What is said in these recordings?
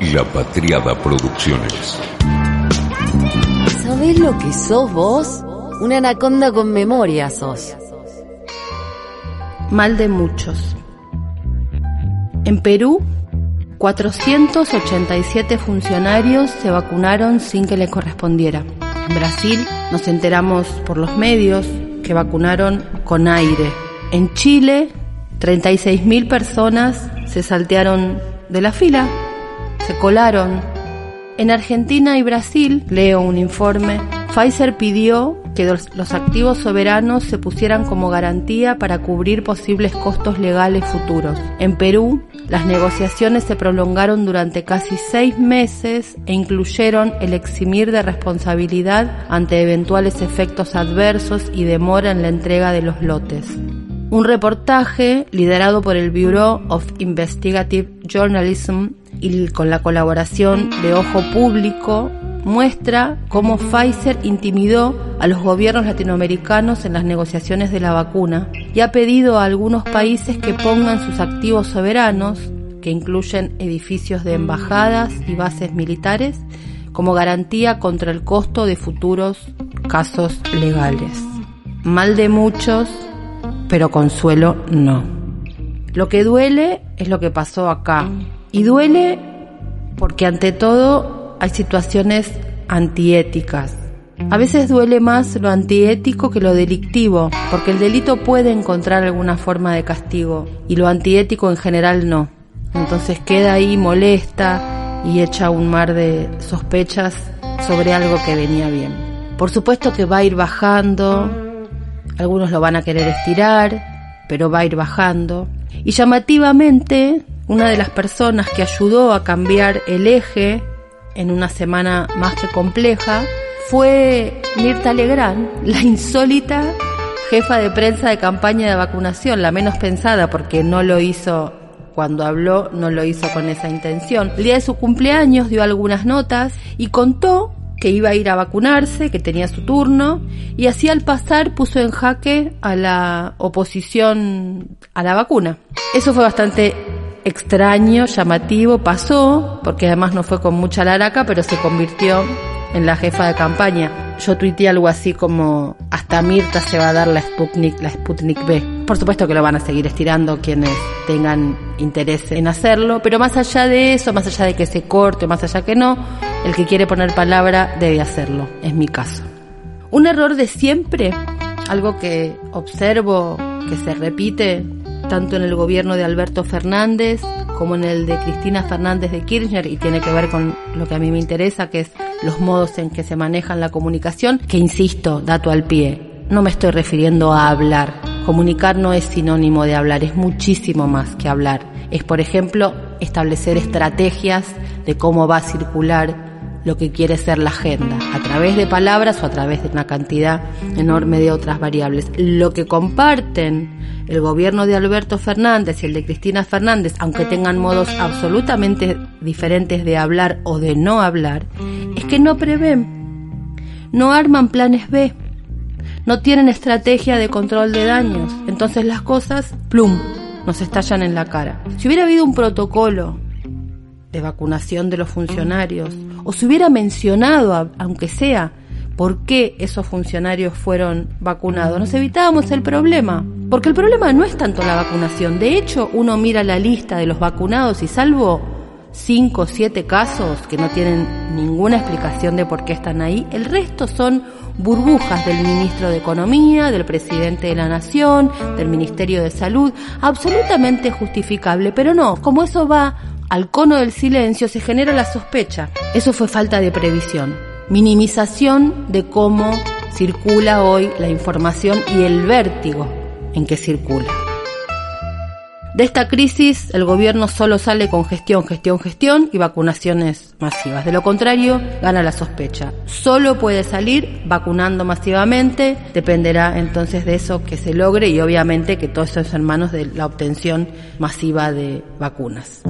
La Patriada Producciones. ¿Sabés lo que sos vos? Una anaconda con memoria sos. Mal de muchos. En Perú, 487 funcionarios se vacunaron sin que les correspondiera. En Brasil nos enteramos por los medios que vacunaron con aire. En Chile, 36.000 personas se saltearon de la fila, se colaron. En Argentina y Brasil, leo un informe, Pfizer pidió que los activos soberanos se pusieran como garantía para cubrir posibles costos legales futuros. En Perú, las negociaciones se prolongaron durante casi seis meses e incluyeron el eximir de responsabilidad ante eventuales efectos adversos y demora en la entrega de los lotes. Un reportaje liderado por el Bureau of Investigative Journalism y con la colaboración de Ojo Público muestra cómo Pfizer intimidó a los gobiernos latinoamericanos en las negociaciones de la vacuna y ha pedido a algunos países que pongan sus activos soberanos, que incluyen edificios de embajadas y bases militares, como garantía contra el costo de futuros casos legales. Mal de muchos, pero consuelo no. Lo que duele es lo que pasó acá. Y duele porque ante todo hay situaciones antiéticas. A veces duele más lo antiético que lo delictivo, porque el delito puede encontrar alguna forma de castigo y lo antiético en general no. Entonces queda ahí molesta y echa un mar de sospechas sobre algo que venía bien. Por supuesto que va a ir bajando, algunos lo van a querer estirar, pero va a ir bajando. Y llamativamente, una de las personas que ayudó a cambiar el eje en una semana más que compleja fue Mirta Legrand, la insólita jefa de prensa de campaña de vacunación, la menos pensada porque no lo hizo cuando habló, no lo hizo con esa intención. El día de su cumpleaños dio algunas notas y contó que iba a ir a vacunarse, que tenía su turno, y así al pasar puso en jaque a la oposición a la vacuna. Eso fue bastante extraño, llamativo, pasó, porque además no fue con mucha laraca, pero se convirtió en la jefa de campaña. Yo tuiteé algo así como hasta Mirta se va a dar la Sputnik, la Sputnik B. Por supuesto que lo van a seguir estirando quienes tengan interés en hacerlo, pero más allá de eso, más allá de que se corte, más allá que no, el que quiere poner palabra debe hacerlo, es mi caso. Un error de siempre, algo que observo que se repite tanto en el gobierno de Alberto Fernández como en el de Cristina Fernández de Kirchner y tiene que ver con lo que a mí me interesa, que es los modos en que se manejan la comunicación, que insisto, dato al pie, no me estoy refiriendo a hablar. Comunicar no es sinónimo de hablar, es muchísimo más que hablar. Es, por ejemplo, establecer estrategias de cómo va a circular lo que quiere ser la agenda, a través de palabras o a través de una cantidad enorme de otras variables. Lo que comparten el gobierno de Alberto Fernández y el de Cristina Fernández, aunque tengan modos absolutamente diferentes de hablar o de no hablar, es que no prevén, no arman planes B, no tienen estrategia de control de daños. Entonces las cosas, plum, nos estallan en la cara. Si hubiera habido un protocolo de vacunación de los funcionarios, o se hubiera mencionado, aunque sea, por qué esos funcionarios fueron vacunados, nos evitábamos el problema. Porque el problema no es tanto la vacunación. De hecho, uno mira la lista de los vacunados y salvo cinco o siete casos que no tienen ninguna explicación de por qué están ahí, el resto son burbujas del ministro de Economía, del presidente de la Nación, del Ministerio de Salud, absolutamente justificable, pero no, como eso va al cono del silencio se genera la sospecha. Eso fue falta de previsión. Minimización de cómo circula hoy la información y el vértigo en que circula. De esta crisis el gobierno solo sale con gestión, gestión, gestión y vacunaciones masivas. De lo contrario, gana la sospecha. Solo puede salir vacunando masivamente, dependerá entonces de eso que se logre y obviamente que todo eso es en manos de la obtención masiva de vacunas.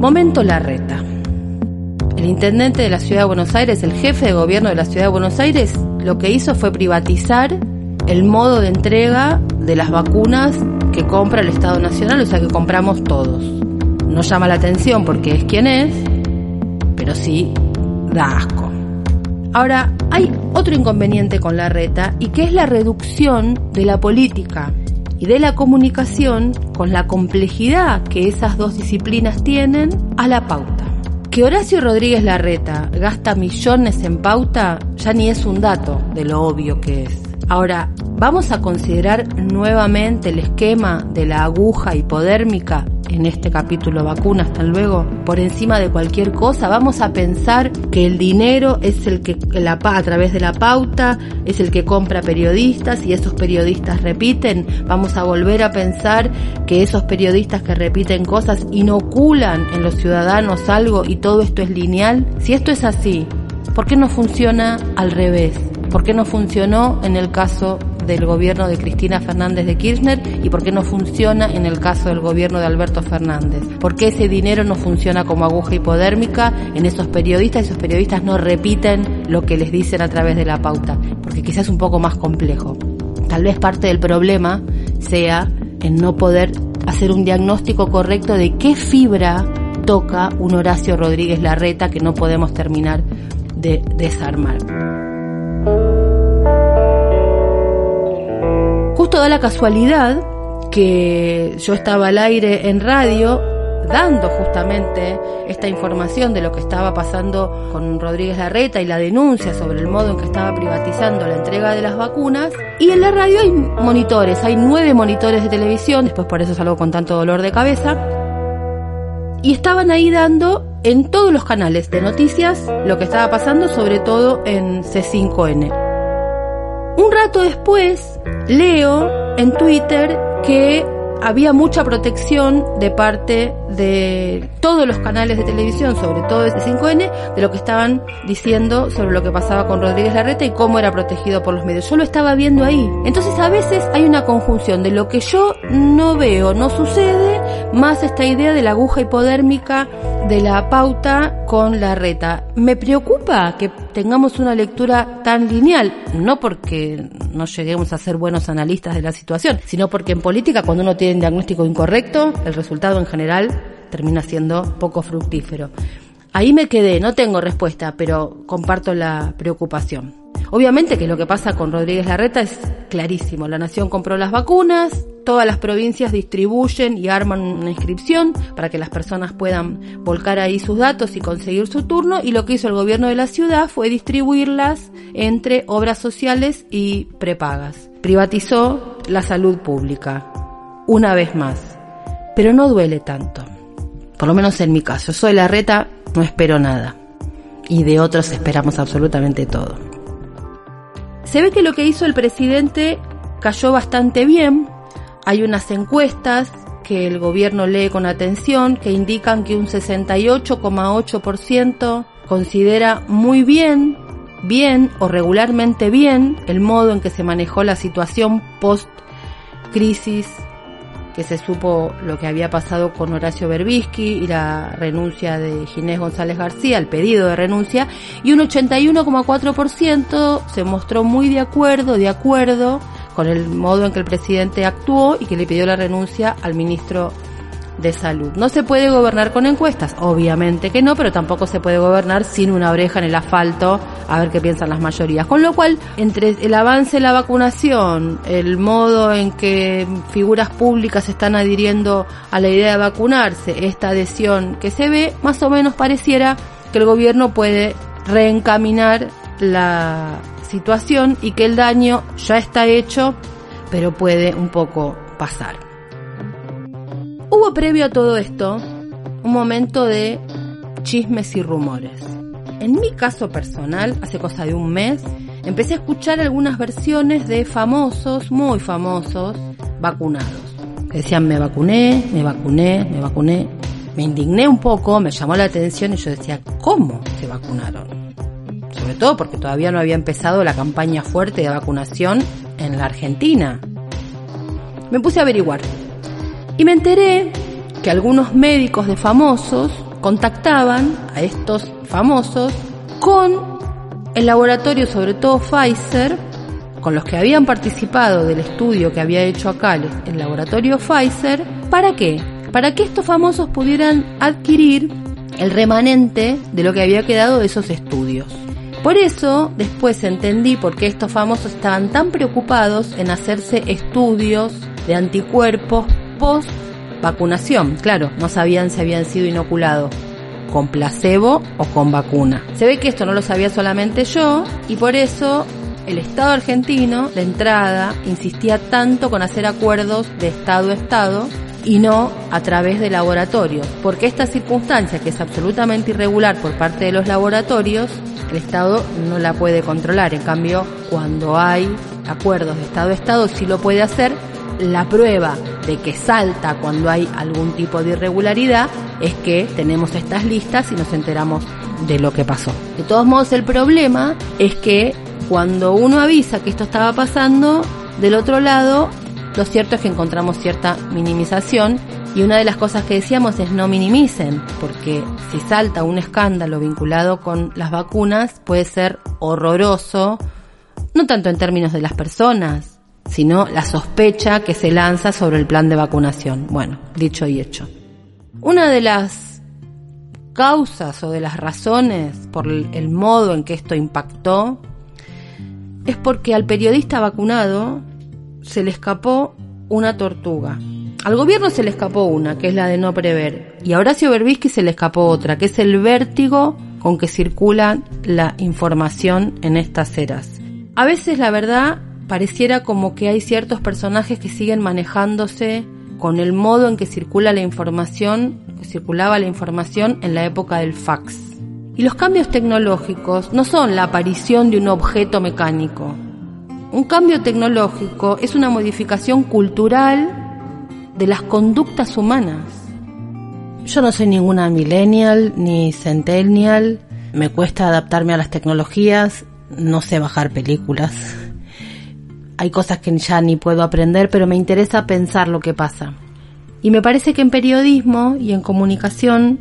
Momento Larreta. El intendente de la ciudad de Buenos Aires, el jefe de gobierno de la ciudad de Buenos Aires, lo que hizo fue privatizar el modo de entrega de las vacunas que compra el Estado Nacional, o sea que compramos todos. no llama la atención porque es quien es, pero sí da asco. Ahora, hay otro inconveniente con la reta y que es la reducción de la política y de la comunicación con la complejidad que esas dos disciplinas tienen a la pauta. Que Horacio Rodríguez Larreta gasta millones en pauta ya ni es un dato de lo obvio que es. Ahora, ¿vamos a considerar nuevamente el esquema de la aguja hipodérmica en este capítulo vacunas, hasta luego, por encima de cualquier cosa? ¿Vamos a pensar que el dinero es el que la, a través de la pauta es el que compra periodistas y esos periodistas repiten? ¿Vamos a volver a pensar que esos periodistas que repiten cosas inoculan en los ciudadanos algo y todo esto es lineal? Si esto es así, ¿por qué no funciona al revés? ¿Por qué no funcionó en el caso del gobierno de Cristina Fernández de Kirchner y por qué no funciona en el caso del gobierno de Alberto Fernández? ¿Por qué ese dinero no funciona como aguja hipodérmica en esos periodistas y esos periodistas no repiten lo que les dicen a través de la pauta? Porque quizás es un poco más complejo. Tal vez parte del problema sea en no poder hacer un diagnóstico correcto de qué fibra toca un Horacio Rodríguez Larreta que no podemos terminar de desarmar. Justo da la casualidad que yo estaba al aire en radio dando justamente esta información de lo que estaba pasando con Rodríguez Larreta y la denuncia sobre el modo en que estaba privatizando la entrega de las vacunas. Y en la radio hay monitores, hay nueve monitores de televisión, después por eso salgo con tanto dolor de cabeza. Y estaban ahí dando en todos los canales de noticias lo que estaba pasando, sobre todo en C5N. Un rato después leo en Twitter que había mucha protección de parte de todos los canales de televisión, sobre todo ese 5N, de lo que estaban diciendo sobre lo que pasaba con Rodríguez Larreta y cómo era protegido por los medios. Yo lo estaba viendo ahí. Entonces a veces hay una conjunción de lo que yo no veo, no sucede, más esta idea de la aguja hipodérmica de la pauta con la reta. Me preocupa que tengamos una lectura tan lineal, no porque no lleguemos a ser buenos analistas de la situación, sino porque en política cuando uno tiene un diagnóstico incorrecto, el resultado en general termina siendo poco fructífero. Ahí me quedé, no tengo respuesta, pero comparto la preocupación. Obviamente que lo que pasa con Rodríguez Larreta es clarísimo. La nación compró las vacunas, todas las provincias distribuyen y arman una inscripción para que las personas puedan volcar ahí sus datos y conseguir su turno y lo que hizo el gobierno de la ciudad fue distribuirlas entre obras sociales y prepagas. Privatizó la salud pública, una vez más, pero no duele tanto. Por lo menos en mi caso, soy la reta, no espero nada. Y de otros esperamos absolutamente todo. Se ve que lo que hizo el presidente cayó bastante bien. Hay unas encuestas que el gobierno lee con atención que indican que un 68,8% considera muy bien, bien o regularmente bien el modo en que se manejó la situación post crisis que se supo lo que había pasado con Horacio Berbisky y la renuncia de Ginés González García, el pedido de renuncia, y un 81,4% se mostró muy de acuerdo, de acuerdo con el modo en que el presidente actuó y que le pidió la renuncia al ministro de salud. No se puede gobernar con encuestas, obviamente que no, pero tampoco se puede gobernar sin una oreja en el asfalto a ver qué piensan las mayorías. Con lo cual, entre el avance de la vacunación, el modo en que figuras públicas están adhiriendo a la idea de vacunarse, esta adhesión que se ve, más o menos pareciera que el gobierno puede reencaminar la situación y que el daño ya está hecho, pero puede un poco pasar. Hubo previo a todo esto un momento de chismes y rumores. En mi caso personal, hace cosa de un mes, empecé a escuchar algunas versiones de famosos, muy famosos, vacunados. decían me vacuné, me vacuné, me vacuné. Me indigné un poco, me llamó la atención y yo decía, ¿cómo se vacunaron? Sobre todo porque todavía no había empezado la campaña fuerte de vacunación en la Argentina. Me puse a averiguar y me enteré que algunos médicos de famosos contactaban a estos famosos con el laboratorio, sobre todo Pfizer, con los que habían participado del estudio que había hecho acá el laboratorio Pfizer, ¿para qué? para que estos famosos pudieran adquirir el remanente de lo que había quedado de esos estudios. Por eso después entendí por qué estos famosos estaban tan preocupados en hacerse estudios de anticuerpos post vacunación. Claro, no sabían si habían sido inoculados con placebo o con vacuna. Se ve que esto no lo sabía solamente yo y por eso el Estado argentino, de entrada, insistía tanto con hacer acuerdos de Estado a Estado y no a través de laboratorios, porque esta circunstancia, que es absolutamente irregular por parte de los laboratorios, el Estado no la puede controlar. En cambio, cuando hay acuerdos de Estado a Estado, sí lo puede hacer. La prueba de que salta cuando hay algún tipo de irregularidad es que tenemos estas listas y nos enteramos de lo que pasó. De todos modos, el problema es que cuando uno avisa que esto estaba pasando, del otro lado, lo cierto es que encontramos cierta minimización y una de las cosas que decíamos es no minimicen, porque si salta un escándalo vinculado con las vacunas puede ser horroroso, no tanto en términos de las personas, sino la sospecha que se lanza sobre el plan de vacunación. Bueno, dicho y hecho. Una de las causas o de las razones por el modo en que esto impactó es porque al periodista vacunado se le escapó una tortuga. Al gobierno se le escapó una, que es la de no prever. Y a Horacio Berbisky se le escapó otra, que es el vértigo con que circula la información en estas eras. A veces, la verdad, pareciera como que hay ciertos personajes que siguen manejándose con el modo en que circula la información, que circulaba la información en la época del fax. Y los cambios tecnológicos no son la aparición de un objeto mecánico. Un cambio tecnológico es una modificación cultural de las conductas humanas. Yo no soy ninguna millennial ni centennial, me cuesta adaptarme a las tecnologías, no sé bajar películas. Hay cosas que ya ni puedo aprender, pero me interesa pensar lo que pasa. Y me parece que en periodismo y en comunicación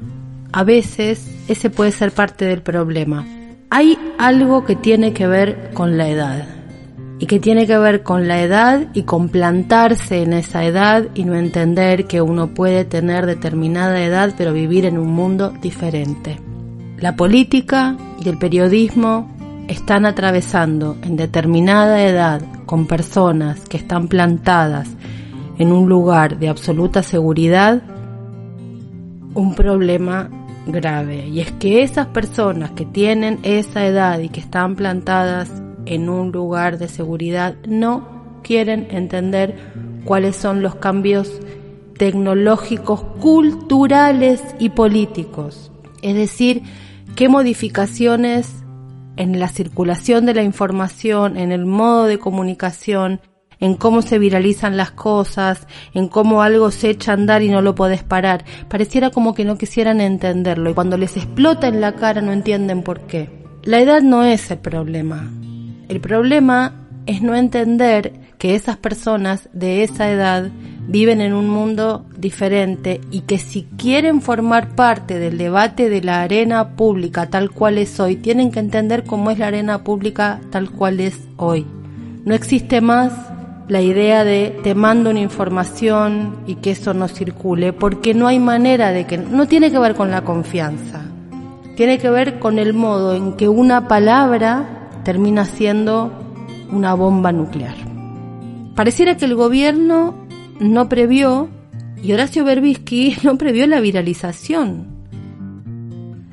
a veces ese puede ser parte del problema. Hay algo que tiene que ver con la edad y que tiene que ver con la edad y con plantarse en esa edad y no entender que uno puede tener determinada edad pero vivir en un mundo diferente. La política y el periodismo están atravesando en determinada edad con personas que están plantadas en un lugar de absoluta seguridad un problema grave y es que esas personas que tienen esa edad y que están plantadas en un lugar de seguridad no quieren entender cuáles son los cambios tecnológicos, culturales y políticos. Es decir, qué modificaciones en la circulación de la información, en el modo de comunicación, en cómo se viralizan las cosas, en cómo algo se echa a andar y no lo podés parar. Pareciera como que no quisieran entenderlo y cuando les explota en la cara no entienden por qué. La edad no es el problema. El problema es no entender que esas personas de esa edad viven en un mundo diferente y que si quieren formar parte del debate de la arena pública tal cual es hoy, tienen que entender cómo es la arena pública tal cual es hoy. No existe más la idea de te mando una información y que eso no circule, porque no hay manera de que, no tiene que ver con la confianza, tiene que ver con el modo en que una palabra termina siendo una bomba nuclear. Pareciera que el gobierno no previó, y Horacio Berbisky no previó la viralización.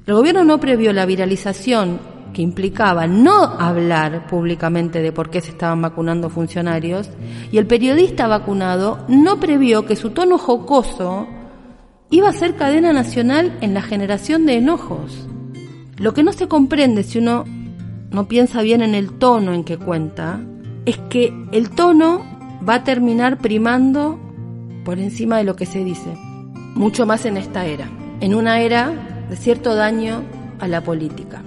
El gobierno no previó la viralización que implicaba no hablar públicamente de por qué se estaban vacunando funcionarios, y el periodista vacunado no previó que su tono jocoso iba a ser cadena nacional en la generación de enojos. Lo que no se comprende si uno no piensa bien en el tono en que cuenta, es que el tono va a terminar primando por encima de lo que se dice, mucho más en esta era, en una era de cierto daño a la política.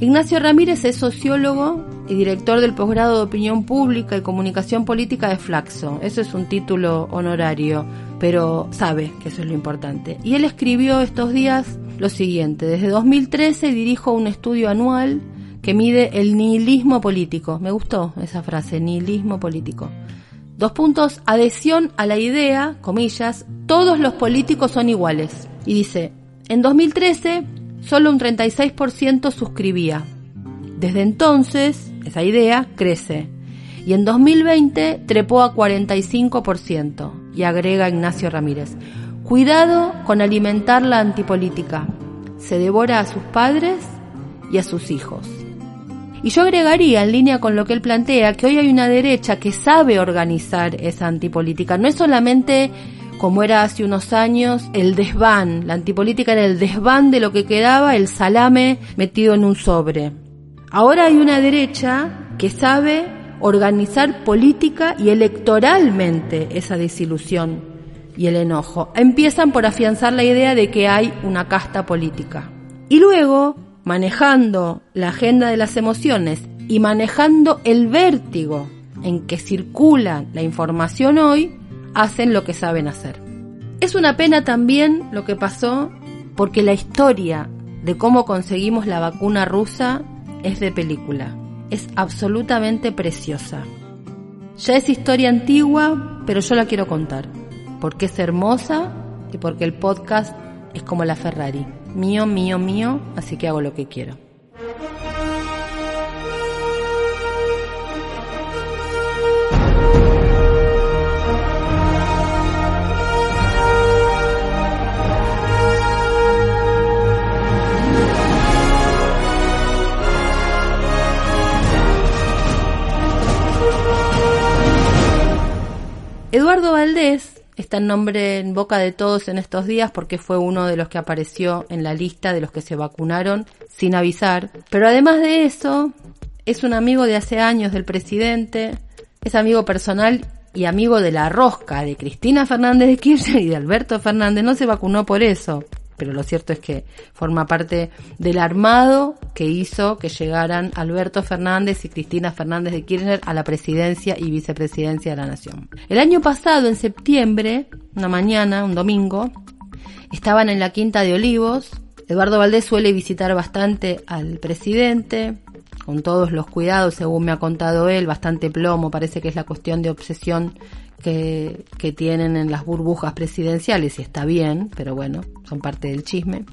Ignacio Ramírez es sociólogo y director del posgrado de Opinión Pública y Comunicación Política de Flaxo. Eso es un título honorario, pero sabe que eso es lo importante. Y él escribió estos días lo siguiente. Desde 2013 dirijo un estudio anual que mide el nihilismo político. Me gustó esa frase, nihilismo político. Dos puntos, adhesión a la idea, comillas, todos los políticos son iguales. Y dice, en 2013 solo un 36% suscribía. Desde entonces, esa idea crece. Y en 2020 trepó a 45%. Y agrega Ignacio Ramírez, cuidado con alimentar la antipolítica. Se devora a sus padres y a sus hijos. Y yo agregaría, en línea con lo que él plantea, que hoy hay una derecha que sabe organizar esa antipolítica. No es solamente como era hace unos años el desván, la antipolítica era el desván de lo que quedaba, el salame metido en un sobre. Ahora hay una derecha que sabe organizar política y electoralmente esa desilusión y el enojo. Empiezan por afianzar la idea de que hay una casta política. Y luego manejando la agenda de las emociones y manejando el vértigo en que circula la información hoy, hacen lo que saben hacer. Es una pena también lo que pasó porque la historia de cómo conseguimos la vacuna rusa es de película. Es absolutamente preciosa. Ya es historia antigua, pero yo la quiero contar, porque es hermosa y porque el podcast es como la Ferrari mío, mío, mío, así que hago lo que quiero. Eduardo Valdés está en nombre en boca de todos en estos días porque fue uno de los que apareció en la lista de los que se vacunaron sin avisar. Pero además de eso, es un amigo de hace años del presidente, es amigo personal y amigo de la rosca de Cristina Fernández de Kirchner y de Alberto Fernández. No se vacunó por eso pero lo cierto es que forma parte del armado que hizo que llegaran Alberto Fernández y Cristina Fernández de Kirchner a la presidencia y vicepresidencia de la Nación. El año pasado, en septiembre, una mañana, un domingo, estaban en la Quinta de Olivos. Eduardo Valdés suele visitar bastante al presidente, con todos los cuidados, según me ha contado él, bastante plomo, parece que es la cuestión de obsesión que, tienen en las burbujas presidenciales y está bien, pero bueno, son parte del chisme.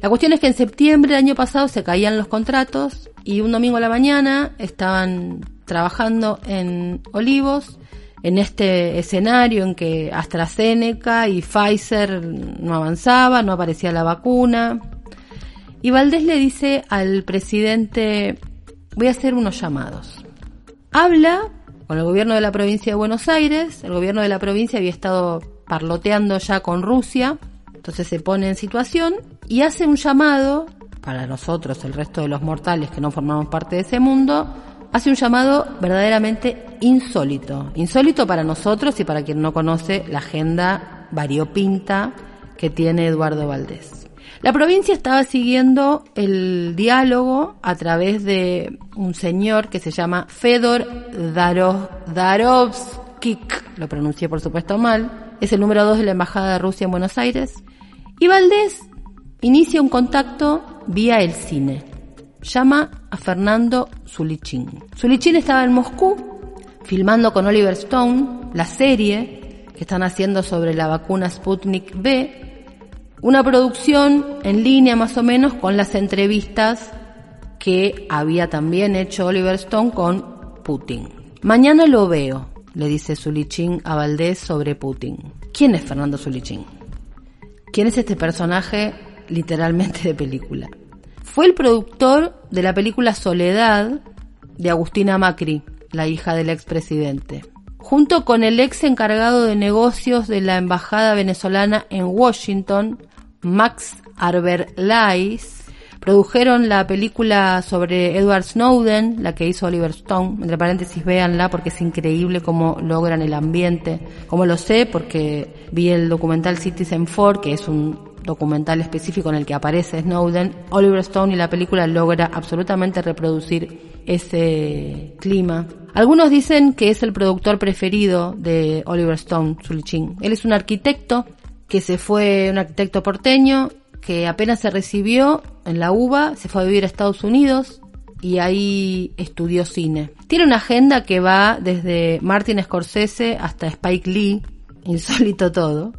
La cuestión es que en septiembre del año pasado se caían los contratos y un domingo a la mañana estaban trabajando en Olivos en este escenario en que AstraZeneca y Pfizer no avanzaba, no aparecía la vacuna. Y Valdés le dice al presidente, voy a hacer unos llamados. Habla con el gobierno de la provincia de Buenos Aires. El gobierno de la provincia había estado parloteando ya con Rusia, entonces se pone en situación y hace un llamado para nosotros, el resto de los mortales que no formamos parte de ese mundo, hace un llamado verdaderamente insólito. Insólito para nosotros y para quien no conoce la agenda variopinta que tiene Eduardo Valdés. La provincia estaba siguiendo el diálogo a través de un señor que se llama Fedor Darovskik, lo pronuncié por supuesto mal, es el número dos de la Embajada de Rusia en Buenos Aires, y Valdés inicia un contacto vía el cine. Llama a Fernando Zulichin. Zulichin estaba en Moscú filmando con Oliver Stone la serie que están haciendo sobre la vacuna Sputnik B una producción en línea más o menos con las entrevistas que había también hecho Oliver Stone con Putin. Mañana lo veo, le dice Zulichin a Valdés sobre Putin. ¿Quién es Fernando Zulichin? ¿Quién es este personaje literalmente de película? Fue el productor de la película Soledad de Agustina Macri, la hija del expresidente. Junto con el ex encargado de negocios de la embajada venezolana en Washington, Max Lais produjeron la película sobre Edward Snowden, la que hizo Oliver Stone. Entre paréntesis, véanla porque es increíble cómo logran el ambiente. Como lo sé, porque vi el documental Citizen 4, que es un documental específico en el que aparece Snowden. Oliver Stone y la película logra absolutamente reproducir ese clima. Algunos dicen que es el productor preferido de Oliver Stone, Zulichin. Él es un arquitecto que se fue un arquitecto porteño, que apenas se recibió en la UBA, se fue a vivir a Estados Unidos y ahí estudió cine. Tiene una agenda que va desde Martin Scorsese hasta Spike Lee, insólito todo.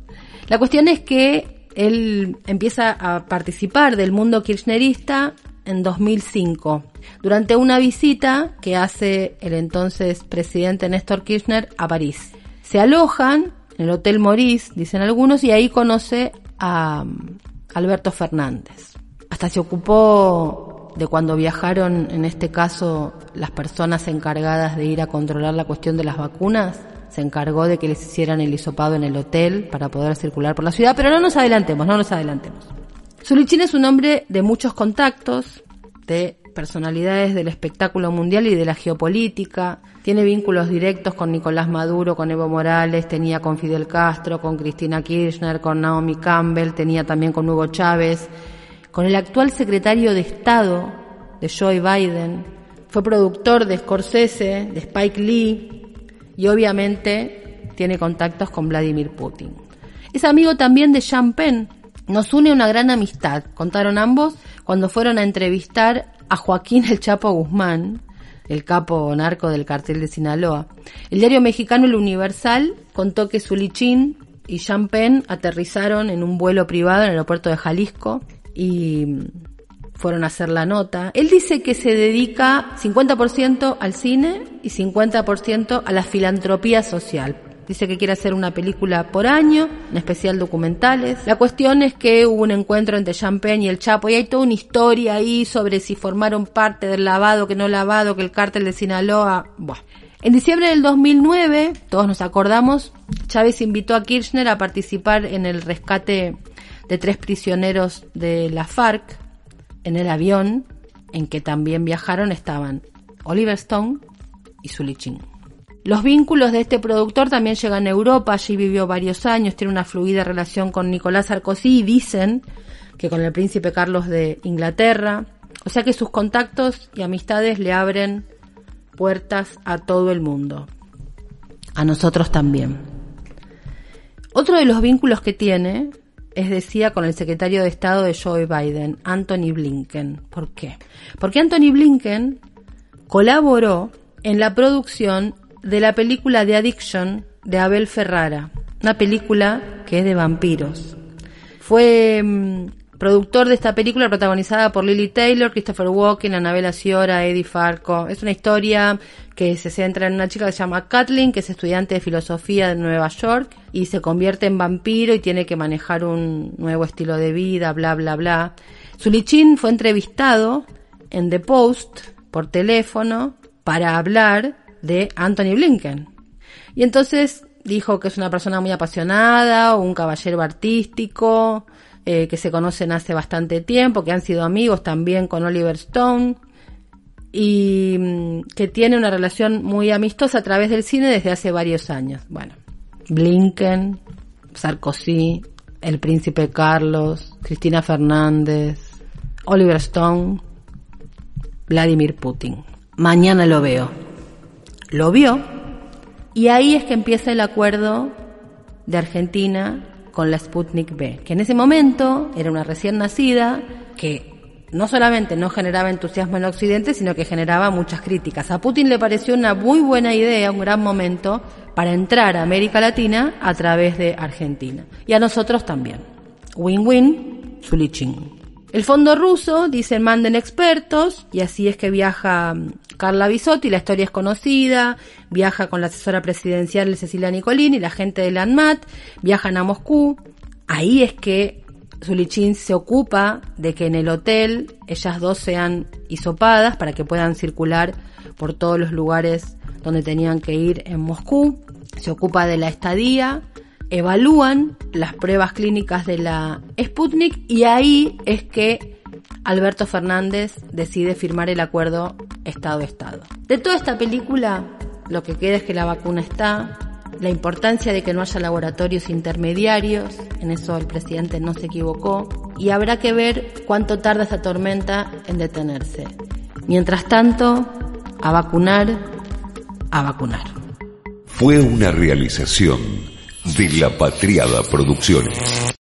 La cuestión es que él empieza a participar del mundo kirchnerista en 2005, durante una visita que hace el entonces presidente Néstor Kirchner a París. Se alojan en el Hotel Maurice, dicen algunos, y ahí conoce a um, Alberto Fernández. Hasta se ocupó de cuando viajaron, en este caso, las personas encargadas de ir a controlar la cuestión de las vacunas, se encargó de que les hicieran el hisopado en el hotel para poder circular por la ciudad, pero no nos adelantemos, no nos adelantemos. Zulichín es un hombre de muchos contactos, de personalidades del espectáculo mundial y de la geopolítica. Tiene vínculos directos con Nicolás Maduro, con Evo Morales, tenía con Fidel Castro, con Cristina Kirchner, con Naomi Campbell, tenía también con Hugo Chávez, con el actual secretario de Estado de Joe Biden. Fue productor de Scorsese, de Spike Lee y obviamente tiene contactos con Vladimir Putin. Es amigo también de Sean Penn. Nos une una gran amistad, contaron ambos cuando fueron a entrevistar a Joaquín El Chapo Guzmán, el capo narco del cartel de Sinaloa. El diario mexicano El Universal contó que Zulichín y Jean Penn aterrizaron en un vuelo privado en el aeropuerto de Jalisco y fueron a hacer la nota. Él dice que se dedica 50% al cine y 50% a la filantropía social. Dice que quiere hacer una película por año, en especial documentales. La cuestión es que hubo un encuentro entre Champagne y el Chapo y hay toda una historia ahí sobre si formaron parte del lavado, que no lavado, que el cártel de Sinaloa. Buah. En diciembre del 2009, todos nos acordamos, Chávez invitó a Kirchner a participar en el rescate de tres prisioneros de la FARC. En el avión en que también viajaron estaban Oliver Stone y Zulichín. Los vínculos de este productor también llegan a Europa, allí vivió varios años, tiene una fluida relación con Nicolás Sarkozy y dicen que con el príncipe Carlos de Inglaterra. O sea que sus contactos y amistades le abren puertas a todo el mundo. A nosotros también. Otro de los vínculos que tiene es decía con el secretario de Estado de Joe Biden, Anthony Blinken. ¿Por qué? Porque Anthony Blinken colaboró en la producción de la película de Addiction de Abel Ferrara, una película que es de vampiros. Fue mm, productor de esta película protagonizada por Lily Taylor, Christopher Walken, Annabella Sciorra, Eddie Farco. Es una historia que se centra en una chica que se llama Kathleen, que es estudiante de filosofía de Nueva York y se convierte en vampiro y tiene que manejar un nuevo estilo de vida, bla, bla, bla. Zulichin fue entrevistado en The Post por teléfono para hablar de Anthony Blinken. Y entonces dijo que es una persona muy apasionada, un caballero artístico, eh, que se conocen hace bastante tiempo, que han sido amigos también con Oliver Stone y mm, que tiene una relación muy amistosa a través del cine desde hace varios años. Bueno, Blinken, Sarkozy, el príncipe Carlos, Cristina Fernández, Oliver Stone, Vladimir Putin. Mañana lo veo lo vio y ahí es que empieza el acuerdo de Argentina con la Sputnik B, que en ese momento era una recién nacida que no solamente no generaba entusiasmo en Occidente, sino que generaba muchas críticas. A Putin le pareció una muy buena idea, un gran momento para entrar a América Latina a través de Argentina. Y a nosotros también. Win-win, Zulichin. El fondo ruso, dicen, manden expertos, y así es que viaja mm, Carla Bisotti, la historia es conocida, viaja con la asesora presidencial Cecilia Nicolini, la gente de la ANMAT, viajan a Moscú, ahí es que Zulichin se ocupa de que en el hotel ellas dos sean hisopadas para que puedan circular por todos los lugares donde tenían que ir en Moscú, se ocupa de la estadía, evalúan las pruebas clínicas de la Sputnik y ahí es que Alberto Fernández decide firmar el acuerdo Estado-Estado. De toda esta película, lo que queda es que la vacuna está, la importancia de que no haya laboratorios intermediarios, en eso el presidente no se equivocó, y habrá que ver cuánto tarda esta tormenta en detenerse. Mientras tanto, a vacunar, a vacunar. Fue una realización de la Patriada Producciones.